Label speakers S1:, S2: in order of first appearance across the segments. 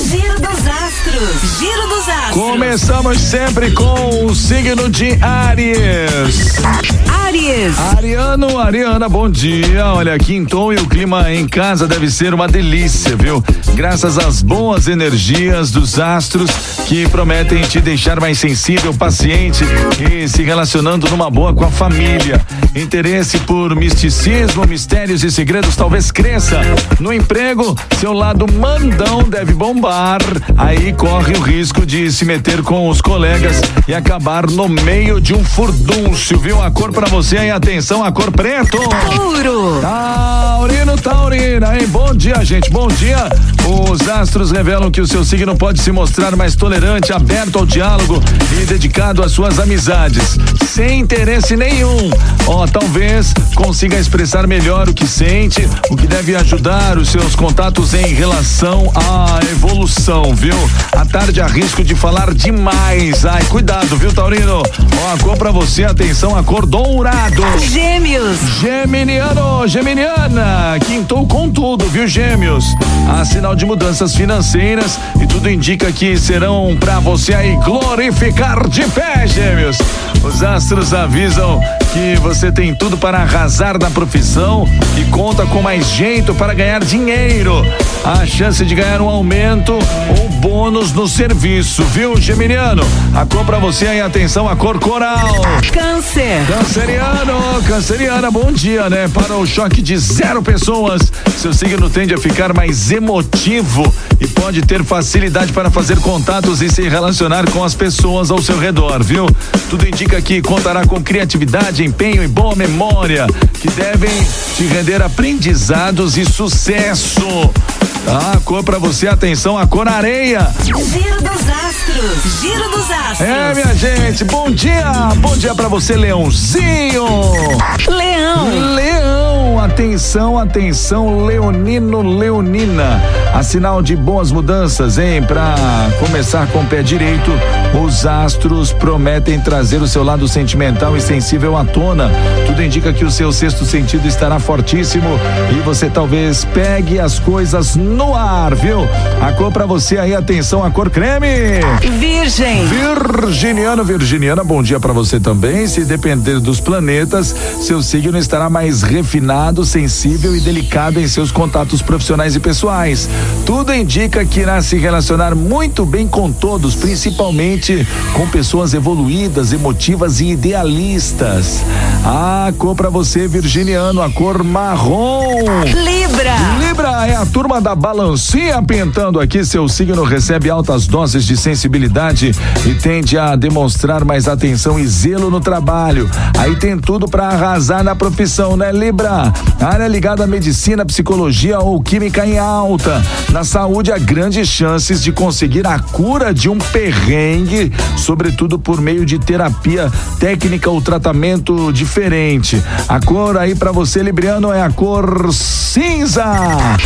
S1: Giro dos Giro dos astros.
S2: Começamos sempre com o signo de Aries.
S1: Aries.
S2: Ariano, Ariana, bom dia. Olha, quintou e o clima em casa deve ser uma delícia, viu? Graças às boas energias dos astros que prometem te deixar mais sensível, paciente e se relacionando numa boa com a família. Interesse por misticismo, mistérios e segredos talvez cresça. No emprego, seu lado mandão deve bombar. Aí corre o risco de se meter com os colegas e acabar no meio de um furdúncio, viu? A cor pra você aí, atenção, a cor preto.
S1: Touro.
S2: Taurino, Taurina, hein? Bom dia, gente, bom dia. Os astros revelam que o seu signo pode se mostrar mais tolerante, aberto ao diálogo e dedicado às suas amizades, sem interesse nenhum. Ó, talvez consiga expressar melhor o que sente, o que deve ajudar os seus contatos em relação à evolução, viu? À tarde há risco de falar demais. Ai, cuidado, viu, Taurino? Ó, a cor pra você, atenção, a cor dourado.
S1: Gêmeos.
S2: Geminiano, Geminiana, quintou com tudo, viu, Gêmeos? Há sinal de mudanças financeiras e tudo indica que serão pra você aí glorificar de pé, Gêmeos. Os astros avisam que você tem tudo para arrasar na profissão e conta com mais jeito para ganhar dinheiro. A chance de ganhar um aumento ou bônus no serviço, viu, Geminiano? A cor pra você aí, atenção, a cor coral.
S1: Câncer.
S2: Canceriano, canceriana, bom dia, né? Para o choque de zero pessoas, seu signo tende a ficar mais emotivo e pode ter facilidade para fazer contatos e se relacionar com as pessoas ao seu redor, viu? Tudo indica que contará com criatividade, empenho e boa memória, que devem te render aprendizados e sucesso. Ah, a cor pra você, atenção, a cor areia.
S1: Giro dos astros. Giro dos astros.
S2: É, minha gente, bom dia, bom dia pra você, Leãozinho.
S1: Leão.
S2: Leão, atenção, atenção, Leonino, Leonina. A sinal de boas mudanças, hein? Pra começar com o pé direito, os astros prometem trazer o seu lado sentimental e sensível à tona. Tudo indica que o seu sexto sentido estará fortíssimo e você talvez pegue as coisas no ar, viu? A cor pra você aí, atenção, a cor creme.
S1: Virgem.
S2: Virginiano, Virginiana, bom dia pra você também. Se depender dos planetas, seu signo estará mais refinado, sensível e delicado em seus contatos profissionais e pessoais. Tudo indica que irá se relacionar muito bem com todos, principalmente com pessoas evoluídas, emotivas e idealistas. A cor pra você, Virginiano, a cor marrom.
S1: Libra.
S2: Libra é a turma da balancinha pintando aqui. Seu signo recebe altas doses de sensibilidade e tende a demonstrar mais atenção e zelo no trabalho. Aí tem tudo para arrasar na profissão, né, Libra? Área ligada à medicina, psicologia ou química em alta. Na saúde, há grandes chances de conseguir a cura de um perrengue, sobretudo por meio de terapia técnica ou tratamento diferente. A cor aí para você, Libriano, é a cor cinza.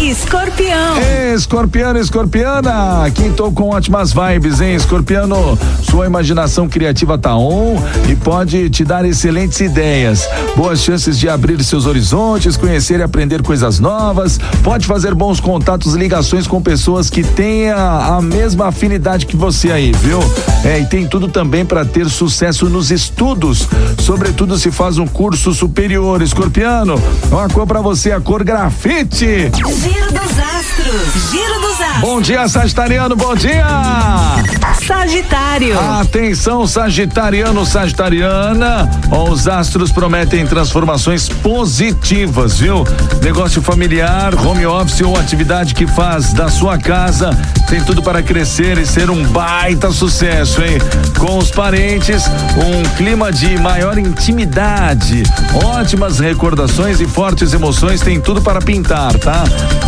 S1: Escorpião.
S2: Escorpiano, escorpiana, quintou com ótimas vibes, hein? Escorpiano, sua imaginação criativa tá on e pode te dar excelentes ideias. Boas chances de abrir seus horizontes, conhecer e aprender coisas novas. Pode fazer bons contatos e ligações com pessoas que tenham a mesma afinidade que você aí, viu? É, e tem tudo também para ter sucesso nos estudos, sobretudo se faz um curso superior. Escorpiano, uma cor para você, a cor grafite.
S1: Giro dos astros. Giro dos astros.
S2: Bom dia, Sagitariano, bom dia!
S1: Sagitário.
S2: Atenção, Sagitariano, Sagitariana. Os astros prometem transformações positivas, viu? Negócio familiar, home office ou atividade que faz da sua casa tem tudo para crescer e ser um baita sucesso, hein? Com os parentes, um clima de maior intimidade, ótimas recordações e fortes emoções tem tudo para pintar, tá?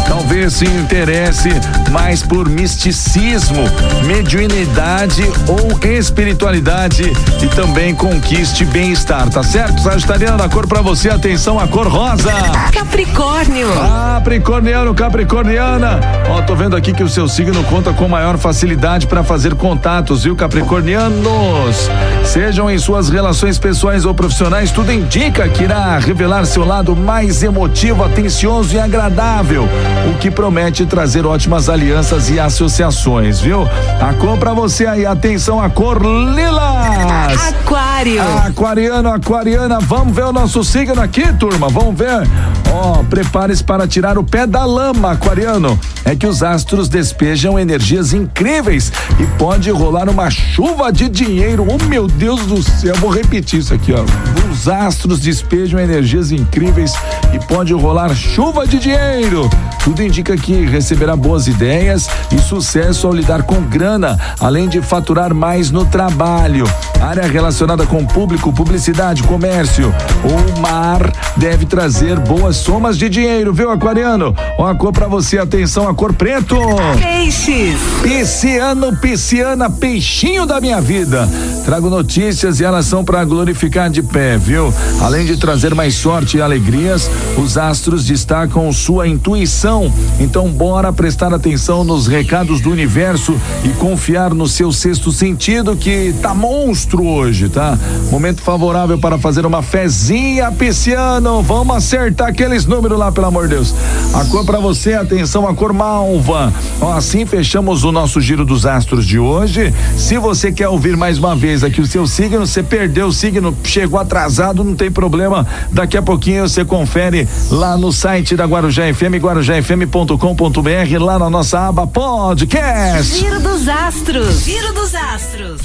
S2: Talvez se interesse mais por misticismo, mediunidade ou espiritualidade e também conquiste bem-estar, tá certo? Sagitariano, a cor pra você, atenção, a cor rosa.
S1: Capricórnio.
S2: Capricorniano, Capricorniana. Ó, tô vendo aqui que o seu signo conta com maior facilidade para fazer contatos, viu, Capricornianos? Sejam em suas relações pessoais ou profissionais, tudo indica que irá revelar seu lado mais emotivo, atencioso e agradável, o que promete trazer ótimas alianças e associações, viu? A cor pra você aí, atenção, a cor lilás.
S1: Aquário.
S2: Aquariano, aquariana, vamos ver o nosso signo aqui, turma, vamos ver. Ó, oh, prepare-se para tirar o pé da lama, aquariano. É que os astros despejam energias incríveis e pode rolar uma chuva de dinheiro. Oh, meu Deus do céu, vou repetir isso aqui, ó. Os astros despejam energias incríveis e pode rolar chuva de dinheiro. Tudo indica que receberá boas ideias e sucesso ao lidar com grana, além de faturar mais no trabalho. Área relacionada com público, publicidade, comércio ou mar deve trazer boas somas de dinheiro, viu, aquariano? Ó, a cor pra você, atenção, a cor preto.
S1: Peixes.
S2: Pisciano, pisciana, peixinho da minha vida. Trago notícias e elas são para glorificar de pé, viu? Além de trazer mais sorte e alegrias, os astros destacam sua intuição. Então, bora prestar atenção nos recados do universo e confiar no seu sexto sentido que tá monstro hoje, tá? Momento favorável para fazer uma fezinha, pisciano. Vamos acertar aqueles números lá, pelo amor de Deus. A cor para você, atenção, a cor malva. Ó, assim fechamos o nosso giro dos astros de hoje. Se você quer ouvir mais uma vez aqui o seu signo, você perdeu o signo, chegou atrasado, não tem problema. Daqui a pouquinho você confere lá no site da Guarujá FM, guarujafm.com.br, lá na nossa aba podcast.
S1: Giro dos astros. Giro dos astros.